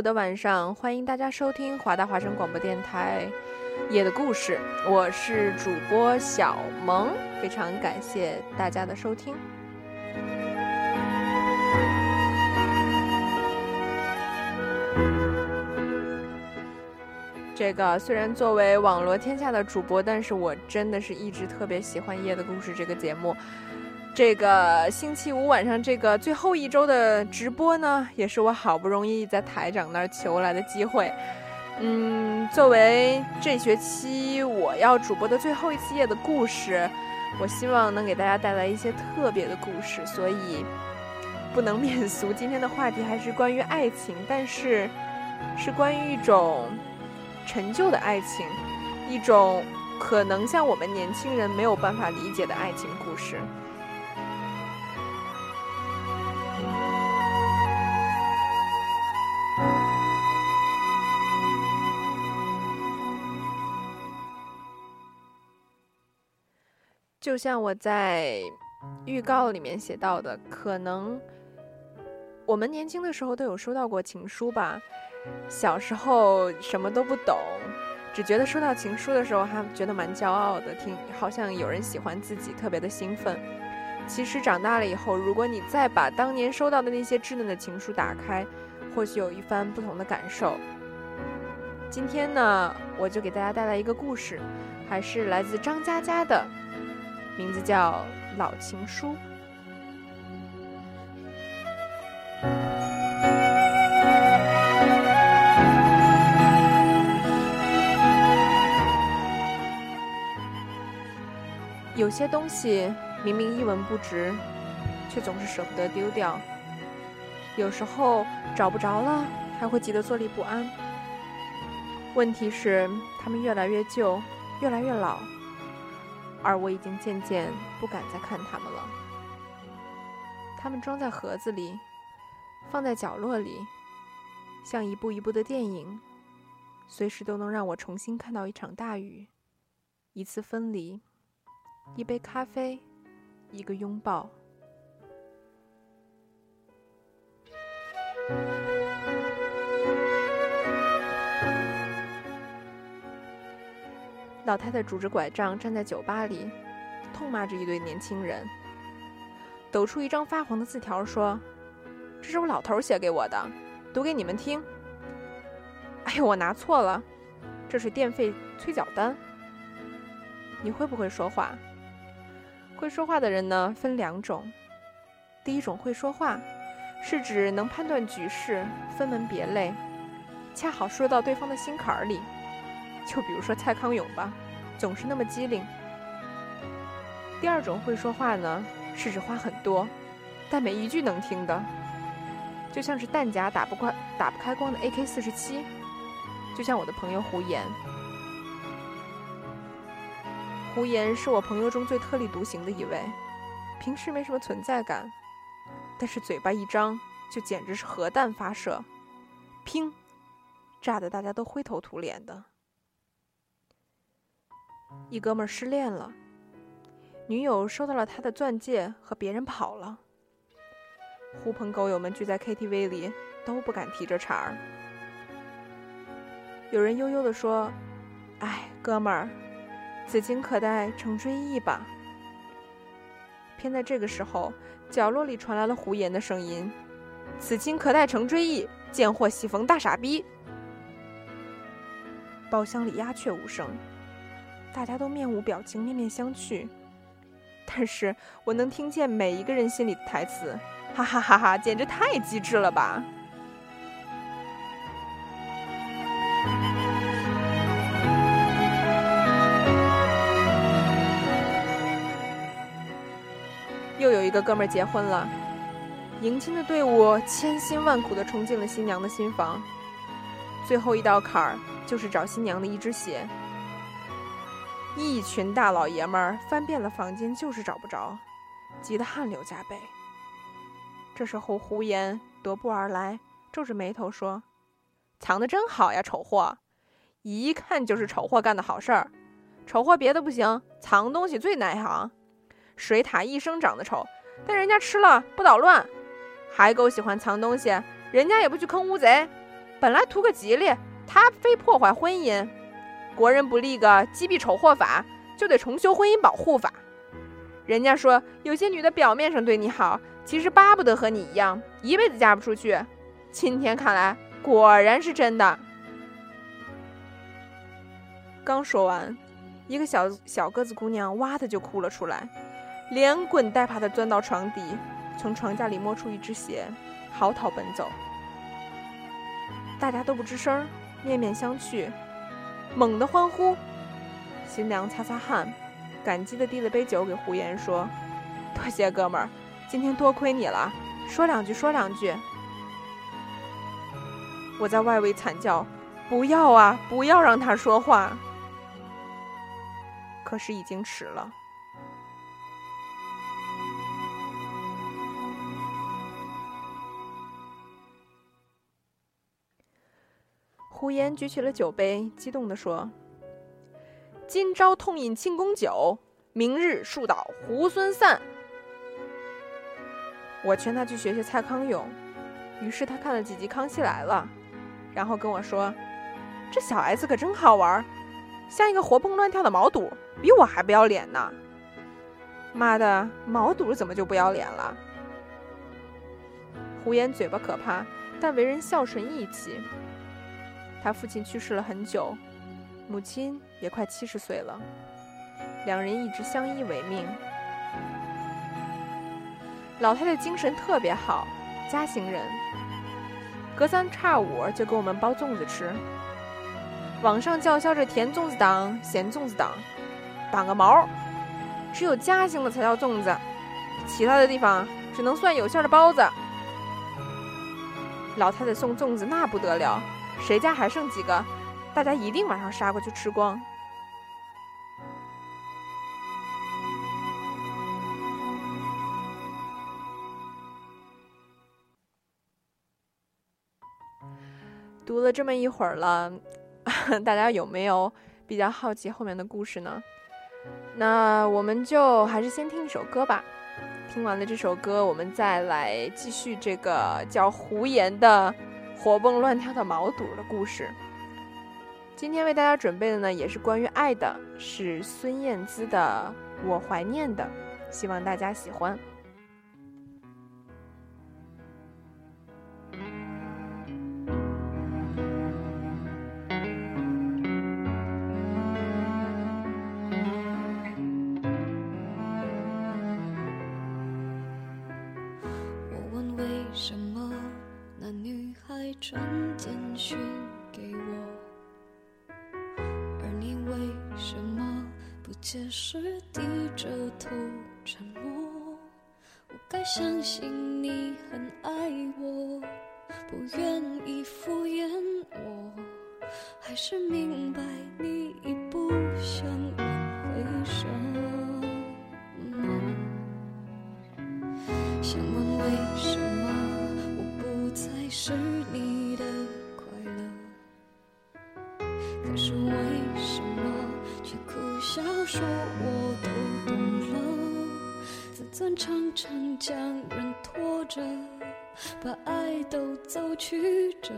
的晚上，欢迎大家收听华大华声广播电台《夜的故事》，我是主播小萌，非常感谢大家的收听。这个虽然作为网络天下的主播，但是我真的是一直特别喜欢《夜的故事》这个节目。这个星期五晚上这个最后一周的直播呢，也是我好不容易在台长那儿求来的机会。嗯，作为这学期我要主播的最后一次夜的故事，我希望能给大家带来一些特别的故事，所以不能免俗。今天的话题还是关于爱情，但是是关于一种陈旧的爱情，一种可能像我们年轻人没有办法理解的爱情故事。就像我在预告里面写到的，可能我们年轻的时候都有收到过情书吧。小时候什么都不懂，只觉得收到情书的时候还觉得蛮骄傲的，挺好像有人喜欢自己，特别的兴奋。其实长大了以后，如果你再把当年收到的那些稚嫩的情书打开，或许有一番不同的感受。今天呢，我就给大家带来一个故事，还是来自张嘉佳的。名字叫《老情书》。有些东西明明一文不值，却总是舍不得丢掉。有时候找不着了，还会急得坐立不安。问题是，它们越来越旧，越来越老。而我已经渐渐不敢再看他们了。他们装在盒子里，放在角落里，像一部一部的电影，随时都能让我重新看到一场大雨，一次分离，一杯咖啡，一个拥抱。老太太拄着拐杖站在酒吧里，痛骂着一对年轻人，抖出一张发黄的字条说：“这是我老头写给我的，读给你们听。”哎呦，我拿错了，这是电费催缴单。你会不会说话？会说话的人呢，分两种。第一种会说话，是指能判断局势，分门别类，恰好说到对方的心坎儿里。就比如说蔡康永吧，总是那么机灵。第二种会说话呢，是指话很多，但每一句能听的，就像是弹夹打不开、打不开光的 AK 四十七，就像我的朋友胡言。胡言是我朋友中最特立独行的一位，平时没什么存在感，但是嘴巴一张就简直是核弹发射，砰，炸得大家都灰头土脸的。一哥们儿失恋了，女友收到了他的钻戒，和别人跑了。狐朋狗友们聚在 KTV 里，都不敢提这茬儿。有人悠悠地说：“哎，哥们儿，此情可待成追忆吧。”偏在这个时候，角落里传来了胡言的声音：“此情可待成追忆，贱货喜逢大傻逼。”包厢里鸦雀无声。大家都面无表情，面面相觑。但是我能听见每一个人心里的台词：“哈哈哈哈，简直太机智了吧！”又有一个哥们儿结婚了，迎亲的队伍千辛万苦的冲进了新娘的新房，最后一道坎儿就是找新娘的一只鞋。一群大老爷们儿翻遍了房间，就是找不着，急得汗流浃背。这时候，胡言踱步而来，皱着眉头说：“藏得真好呀，丑货！一看就是丑货干的好事儿。丑货别的不行，藏东西最耐行。水獭一生长得丑，但人家吃了不捣乱。海狗喜欢藏东西，人家也不去坑乌贼。本来图个吉利，他非破坏婚姻。国人不立个击毙丑货法，就得重修婚姻保护法。人家说有些女的表面上对你好。”其实巴不得和你一样，一辈子嫁不出去。今天看来，果然是真的。刚说完，一个小小个子姑娘哇的就哭了出来，连滚带爬的钻到床底，从床架里摸出一只鞋，嚎啕奔走。大家都不吱声，面面相觑，猛地欢呼。新娘擦擦汗，感激地递了杯酒给胡言，说：“多谢哥们儿。”今天多亏你了，说两句，说两句。我在外围惨叫：“不要啊，不要让他说话！”可是已经迟了。胡言举起了酒杯，激动地说：“今朝痛饮庆功酒，明日树倒猢狲散。”我劝他去学学蔡康永，于是他看了几集《康熙来了》，然后跟我说：“这小 S 可真好玩，像一个活蹦乱跳的毛肚，比我还不要脸呢。”妈的，毛肚怎么就不要脸了？胡言嘴巴可怕，但为人孝顺义气。他父亲去世了很久，母亲也快七十岁了，两人一直相依为命。老太太精神特别好，嘉兴人，隔三差五就给我们包粽子吃。网上叫嚣着甜粽子党、咸粽子党，党个毛！只有嘉兴的才叫粽子，其他的地方只能算有馅的包子。老太太送粽子那不得了，谁家还剩几个，大家一定马上杀过去吃光。读了这么一会儿了，大家有没有比较好奇后面的故事呢？那我们就还是先听一首歌吧。听完了这首歌，我们再来继续这个叫胡言的活蹦乱跳的毛肚的故事。今天为大家准备的呢，也是关于爱的，是孙燕姿的《我怀念的》，希望大家喜欢。相信你很爱我，不愿意敷衍我，还是明白你已不想挽回什么？想问为什么我不再是自尊常常将人拖着，把爱都走曲折，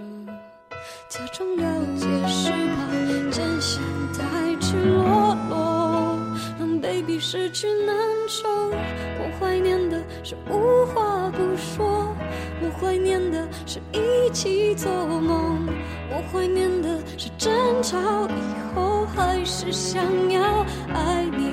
假装了解是怕真相太赤裸裸，让 baby 失去难受。我怀念的是无话不说，我怀念的是一起做梦，我怀念的是争吵以后还是想要。爱你，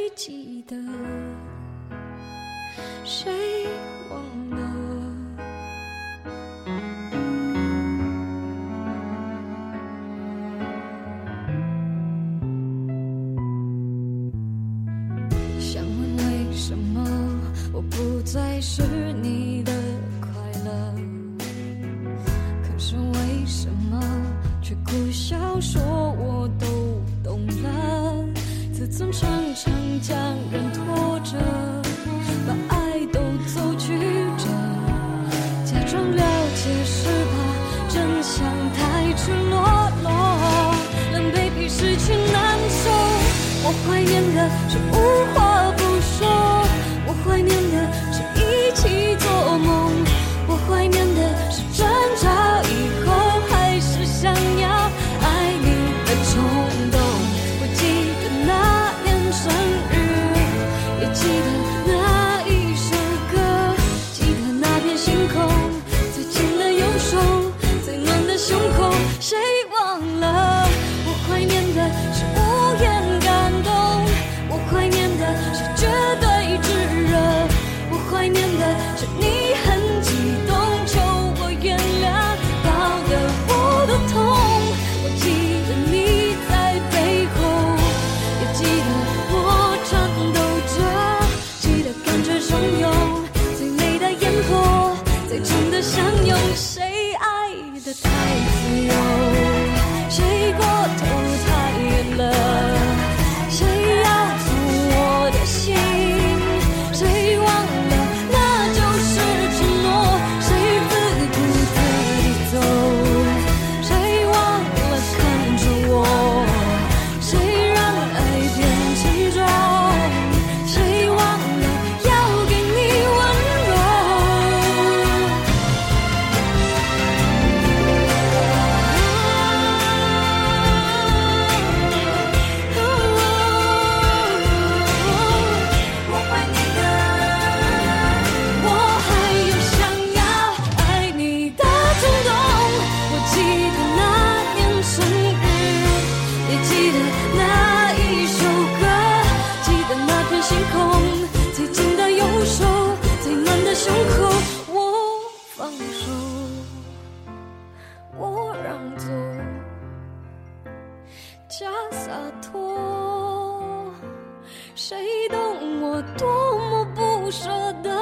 多么不舍得？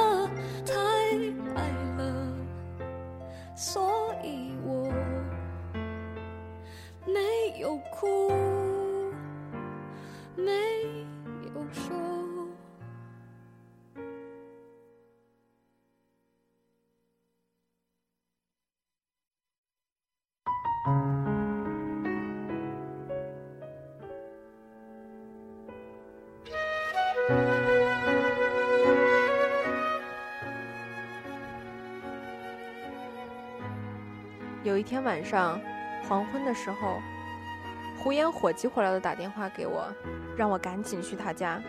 一天晚上，黄昏的时候，胡言火急火燎的打电话给我，让我赶紧去他家。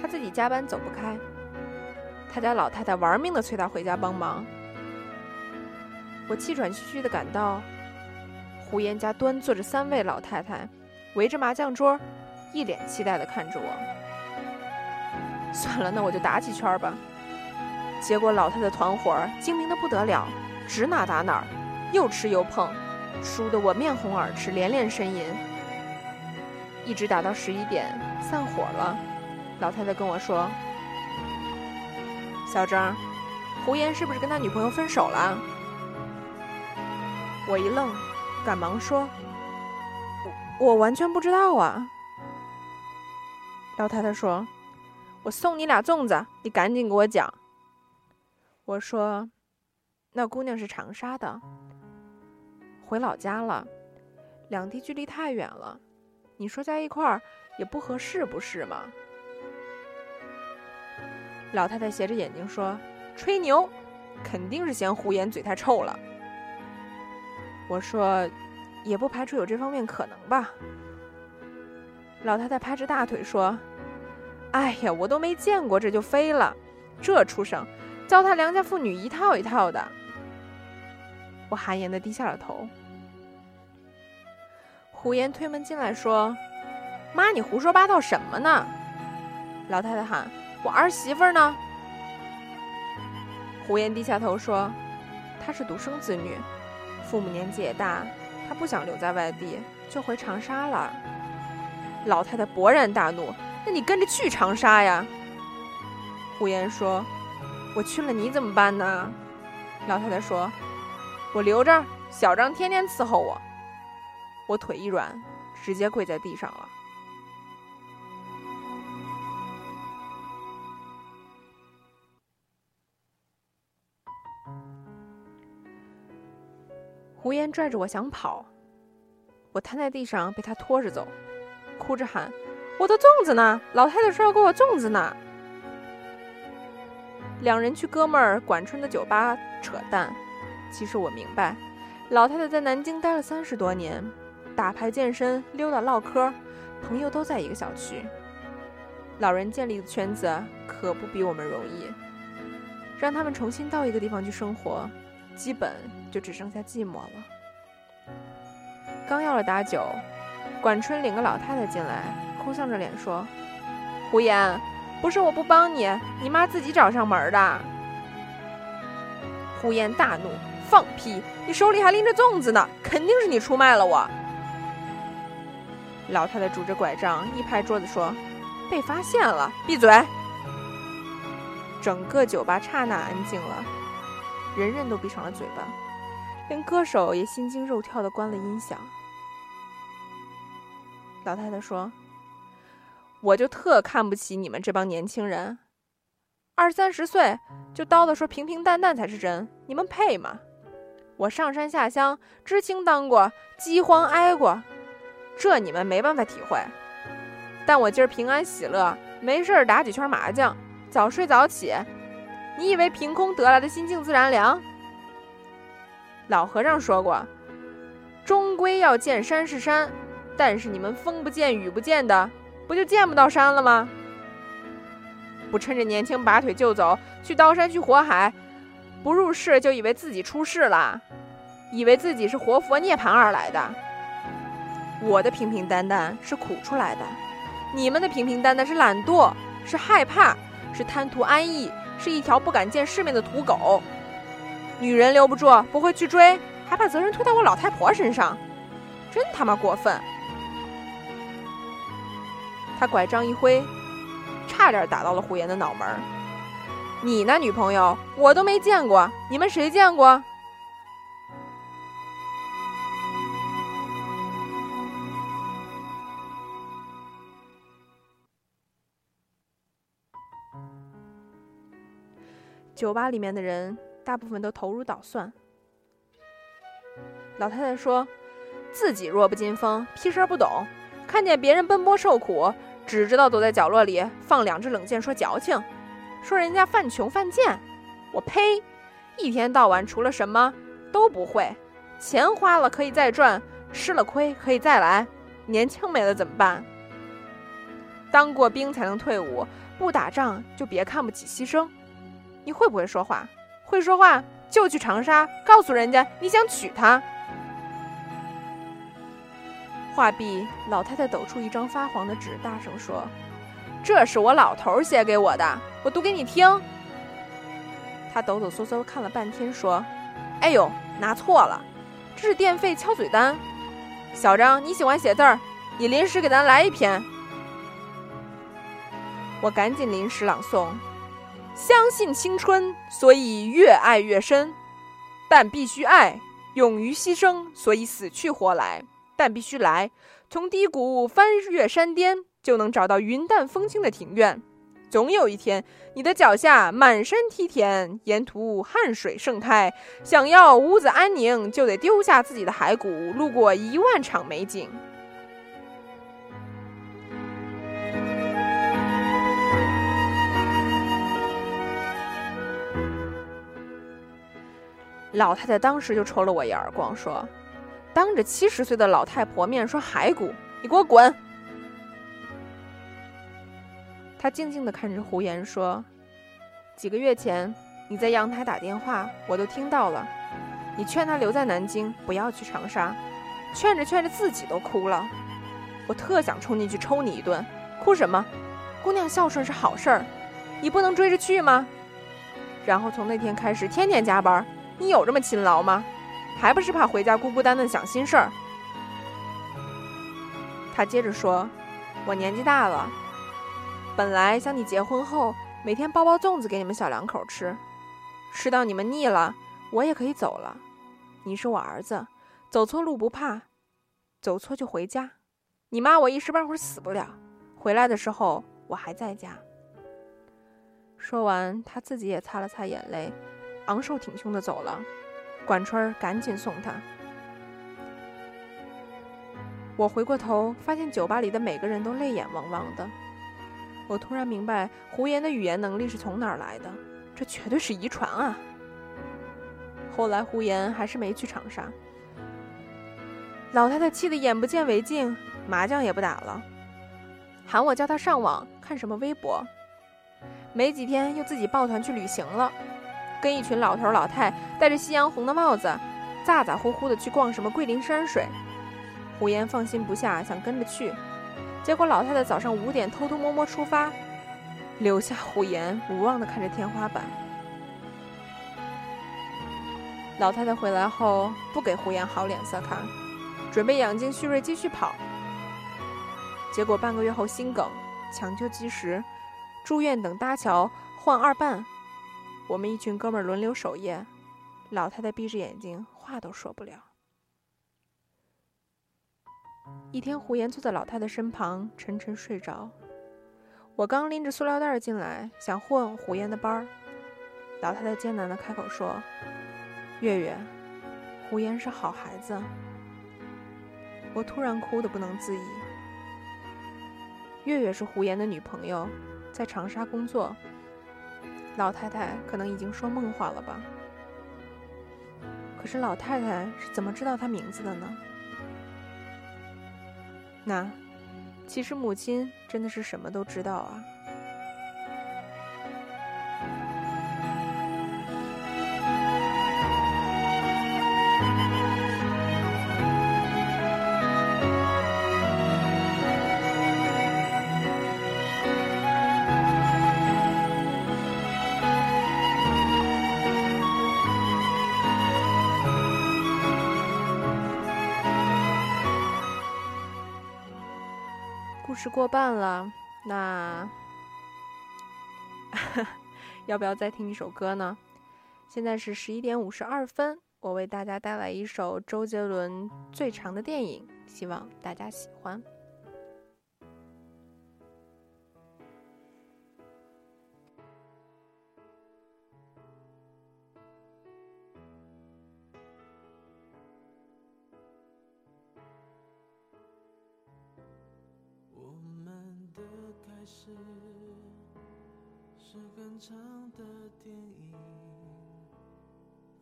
他自己加班走不开，他家老太太玩命的催他回家帮忙。我气喘吁吁的赶到，胡言家端坐着三位老太太，围着麻将桌，一脸期待的看着我。算了，那我就打几圈吧。结果老太太团伙精明的不得了，指哪打哪。又吃又碰，输得我面红耳赤，连连呻吟。一直打到十一点，散伙了。老太太跟我说：“小张，胡言是不是跟他女朋友分手了？”我一愣，赶忙说：“我完全不知道啊。”老太太说：“我送你俩粽子，你赶紧给我讲。”我说：“那姑娘是长沙的。”回老家了，两地距离太远了，你说在一块儿也不合适，不是吗？老太太斜着眼睛说：“吹牛，肯定是嫌胡言嘴太臭了。”我说：“也不排除有这方面可能吧。”老太太拍着大腿说：“哎呀，我都没见过这就飞了，这畜生，糟蹋良家妇女一套一套的。”我汗颜的低下了头。胡言推门进来说：“妈，你胡说八道什么呢？”老太太喊：“我儿媳妇呢？”胡言低下头说：“她是独生子女，父母年纪也大，她不想留在外地，就回长沙了。”老太太勃然大怒：“那你跟着去长沙呀！”胡言说：“我去了你怎么办呢？老太太说：“我留着，小张天天伺候我。”我腿一软，直接跪在地上了。胡言拽着我想跑，我瘫在地上被他拖着走，哭着喊：“我的粽子呢？老太太说要给我粽子呢。”两人去哥们儿管春的酒吧扯淡，其实我明白，老太太在南京待了三十多年，打牌、健身、溜达、唠嗑，朋友都在一个小区，老人建立的圈子可不比我们容易，让他们重新到一个地方去生活，基本就只剩下寂寞了。刚要了打酒，管春领个老太太进来，哭丧着脸说：“胡言。”不是我不帮你，你妈自己找上门的。胡言大怒，放屁！你手里还拎着粽子呢，肯定是你出卖了我。老太太拄着拐杖一拍桌子说：“被发现了，闭嘴！”整个酒吧刹那安静了，人人都闭上了嘴巴，连歌手也心惊肉跳的关了音响。老太太说。我就特看不起你们这帮年轻人，二三十岁就叨叨说平平淡淡才是真，你们配吗？我上山下乡，知青当过，饥荒挨过，这你们没办法体会。但我今儿平安喜乐，没事儿打几圈麻将，早睡早起，你以为凭空得来的心静自然凉？老和尚说过，终归要见山是山，但是你们风不见雨不见的。不就见不到山了吗？不趁着年轻拔腿就走，去刀山去火海，不入世就以为自己出世了，以为自己是活佛涅槃而来的。我的平平淡淡是苦出来的，你们的平平淡淡是懒惰，是害怕，是贪图安逸，是一条不敢见世面的土狗。女人留不住，不会去追，还把责任推到我老太婆身上，真他妈过分！他拐杖一挥，差点打到了胡言的脑门你那女朋友我都没见过，你们谁见过？酒吧里面的人大部分都头如捣蒜。老太太说：“自己弱不禁风，屁事儿不懂，看见别人奔波受苦。”只知道躲在角落里放两支冷箭说矫情，说人家犯穷犯贱，我呸！一天到晚除了什么都不会，钱花了可以再赚，吃了亏可以再来，年轻没了怎么办？当过兵才能退伍，不打仗就别看不起牺牲。你会不会说话？会说话就去长沙告诉人家你想娶她。话毕，老太太抖出一张发黄的纸，大声说：“这是我老头写给我的，我读给你听。”他抖抖嗦嗦看了半天，说：“哎呦，拿错了，这是电费敲嘴单。小张，你喜欢写字儿，你临时给咱来一篇。”我赶紧临时朗诵：“相信青春，所以越爱越深，但必须爱，勇于牺牲，所以死去活来。”但必须来，从低谷翻越山巅，就能找到云淡风轻的庭院。总有一天，你的脚下满山梯田，沿途汗水盛开。想要屋子安宁，就得丢下自己的骸骨，路过一万场美景。老太太当时就抽了我一耳光，说。当着七十岁的老太婆面说骸骨，你给我滚！他静静地看着胡言说：“几个月前你在阳台打电话，我都听到了。你劝他留在南京，不要去长沙，劝着劝着自己都哭了。我特想冲进去抽你一顿。哭什么？姑娘孝顺是好事儿，你不能追着去吗？然后从那天开始，天天加班。你有这么勤劳吗？”还不是怕回家孤孤单单想心事儿。他接着说：“我年纪大了，本来想你结婚后每天包包粽子给你们小两口吃，吃到你们腻了，我也可以走了。你是我儿子，走错路不怕，走错就回家。你妈我一时半会儿死不了，回来的时候我还在家。说完，他自己也擦了擦眼泪，昂首挺胸的走了。管春儿赶紧送他。我回过头，发现酒吧里的每个人都泪眼汪汪的。我突然明白胡言的语言能力是从哪儿来的，这绝对是遗传啊！后来胡言还是没去长沙，老太太气得眼不见为净，麻将也不打了，喊我叫她上网看什么微博。没几天又自己抱团去旅行了，跟一群老头老太戴着夕阳红的帽子，咋咋呼呼的去逛什么桂林山水。胡言放心不下，想跟着去，结果老太太早上五点偷偷摸摸出发，留下胡言无望的看着天花板。老太太回来后不给胡言好脸色看，准备养精蓄锐继续跑。结果半个月后心梗，抢救及时，住院等搭桥换二半。我们一群哥们轮流守夜，老太太闭着眼睛，话都说不了。一天，胡言坐在老太太身旁，沉沉睡着。我刚拎着塑料袋进来，想混胡言的班儿，老太太艰难的开口说：“月月，胡言是好孩子。”我突然哭得不能自已。月月是胡言的女朋友，在长沙工作。老太太可能已经说梦话了吧？可是老太太是怎么知道他名字的呢？那，其实母亲真的是什么都知道啊。故事过半了，那 要不要再听一首歌呢？现在是十一点五十二分，我为大家带来一首周杰伦最长的电影，希望大家喜欢。是很长的电影，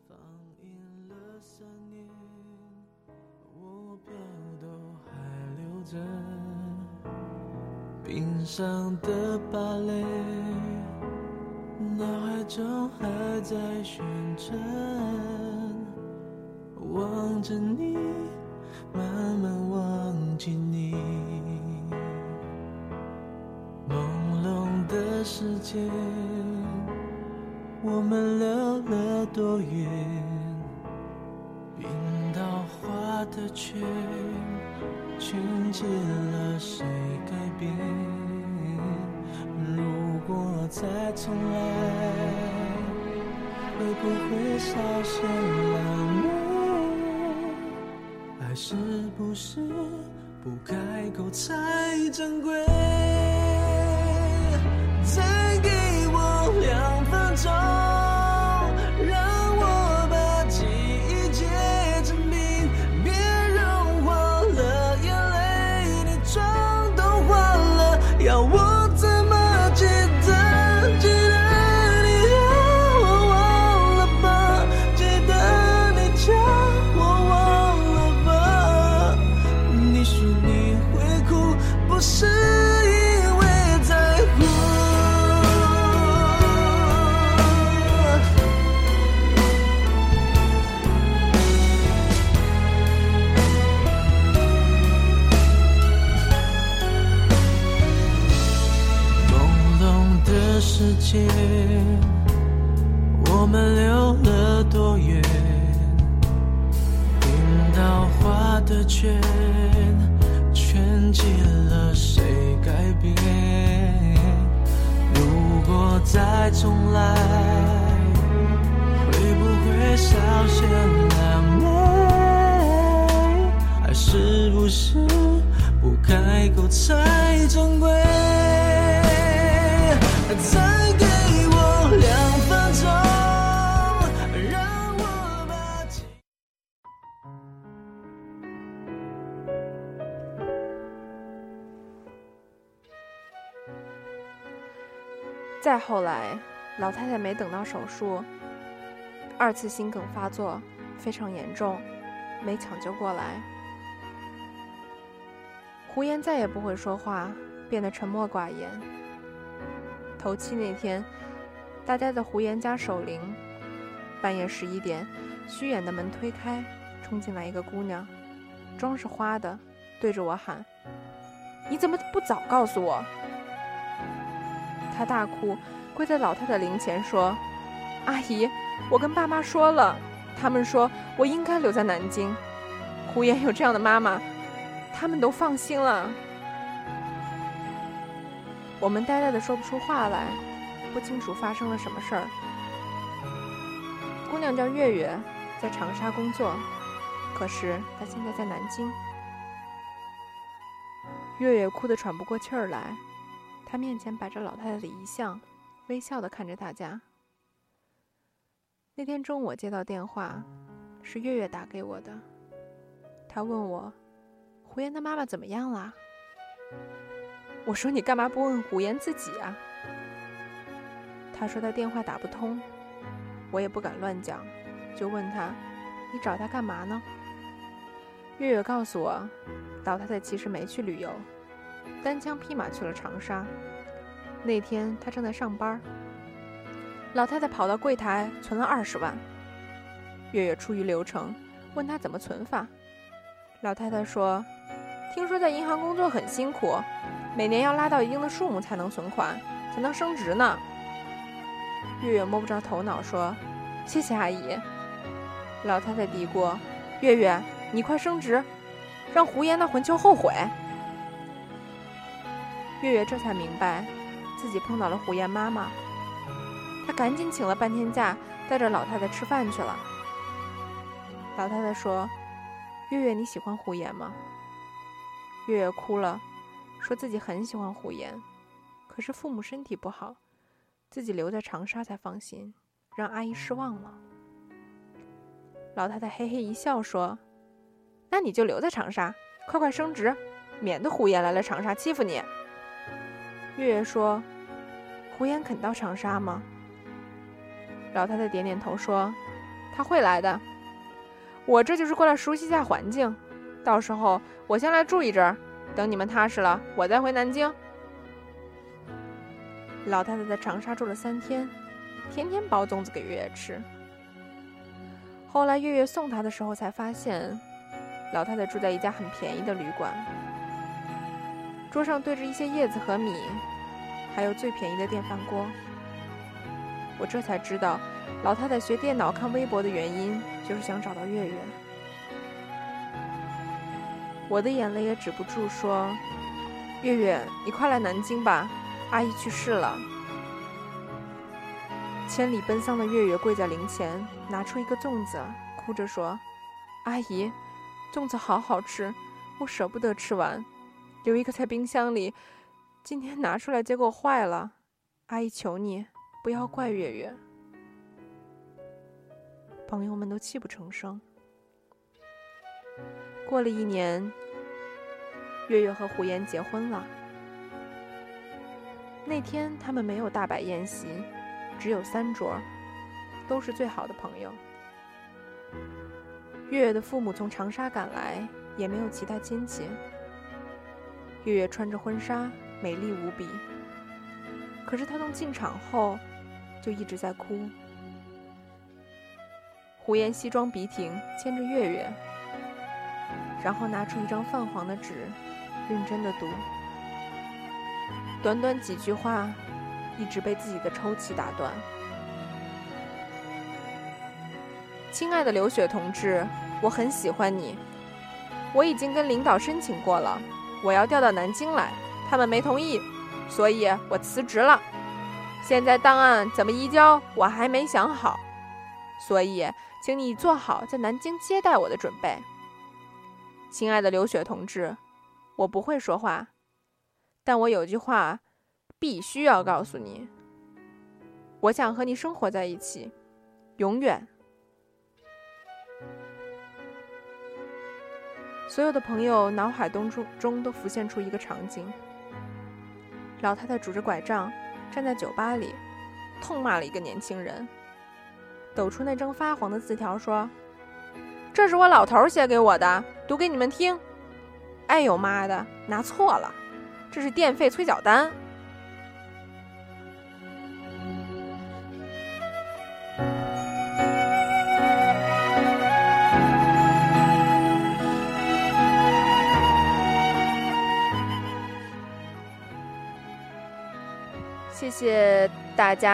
放映了三年，我票都还留着。冰上的芭蕾，脑海中还在旋转，望着你，慢慢忘记你。的时间，我们溜了多远？冰刀划的圈，圈起了谁改变？如果再重来，会不会少些浪漫？爱是不是不开口才珍贵？要我是不开口才珍贵？再给我两分钟，让我把再后来，老太太没等到手术，二次心梗发作，非常严重，没抢救过来。胡言再也不会说话，变得沉默寡言。头七那天，大家在胡言家守灵，半夜十一点，虚掩的门推开，冲进来一个姑娘，妆是花的，对着我喊：“你怎么不早告诉我？”她大哭，跪在老太太灵前说：“阿姨，我跟爸妈说了，他们说我应该留在南京。胡言有这样的妈妈，他们都放心了。”我们呆呆的说不出话来，不清楚发生了什么事儿。姑娘叫月月，在长沙工作，可是她现在在南京。月月哭得喘不过气儿来。她面前摆着老太太的遗像，微笑的看着大家。那天中午我接到电话，是月月打给我的。她问我，胡言的妈妈怎么样啦？我说你干嘛不问胡言自己啊？他说他电话打不通，我也不敢乱讲，就问他，你找他干嘛呢？月月告诉我，老太太其实没去旅游。单枪匹马去了长沙。那天他正在上班，老太太跑到柜台存了二十万。月月出于流程，问他怎么存法。老太太说：“听说在银行工作很辛苦，每年要拉到一定的数目才能存款，才能升职呢。”月月摸不着头脑，说：“谢谢阿姨。”老太太嘀咕：“月月，你快升职，让胡言那混球后悔。”月月这才明白，自己碰到了胡言妈妈。她赶紧请了半天假，带着老太太吃饭去了。老太太说：“月月，你喜欢胡言吗？”月月哭了，说自己很喜欢胡言，可是父母身体不好，自己留在长沙才放心，让阿姨失望了。老太太嘿嘿一笑说：“那你就留在长沙，快快升职，免得胡言来了长沙欺负你。”月月说：“胡言肯到长沙吗？”老太太点点头说：“他会来的。我这就是过来熟悉一下环境，到时候我先来住一阵儿，等你们踏实了，我再回南京。”老太太在长沙住了三天，天天包粽子给月月吃。后来月月送她的时候，才发现，老太太住在一家很便宜的旅馆。桌上堆着一些叶子和米，还有最便宜的电饭锅。我这才知道，老太太学电脑看微博的原因，就是想找到月月。我的眼泪也止不住，说：“月月，你快来南京吧，阿姨去世了。”千里奔丧的月月跪在灵前，拿出一个粽子，哭着说：“阿姨，粽子好好吃，我舍不得吃完。”留一个在冰箱里，今天拿出来，结果坏了。阿姨，求你不要怪月月。朋友们都泣不成声。过了一年，月月和胡言结婚了。那天他们没有大摆宴席，只有三桌，都是最好的朋友。月月的父母从长沙赶来，也没有其他亲戚。月月穿着婚纱，美丽无比。可是她从进场后，就一直在哭。胡言西装笔挺，牵着月月，然后拿出一张泛黄的纸，认真的读。短短几句话，一直被自己的抽泣打断。亲爱的刘雪同志，我很喜欢你，我已经跟领导申请过了。我要调到南京来，他们没同意，所以我辞职了。现在档案怎么移交，我还没想好，所以请你做好在南京接待我的准备。亲爱的刘雪同志，我不会说话，但我有句话必须要告诉你：我想和你生活在一起，永远。所有的朋友脑海当中中都浮现出一个场景：老太太拄着拐杖站在酒吧里，痛骂了一个年轻人，抖出那张发黄的字条说。这是我老头写给我的，读给你们听。哎呦妈的，拿错了，这是电费催缴单。谢谢大家。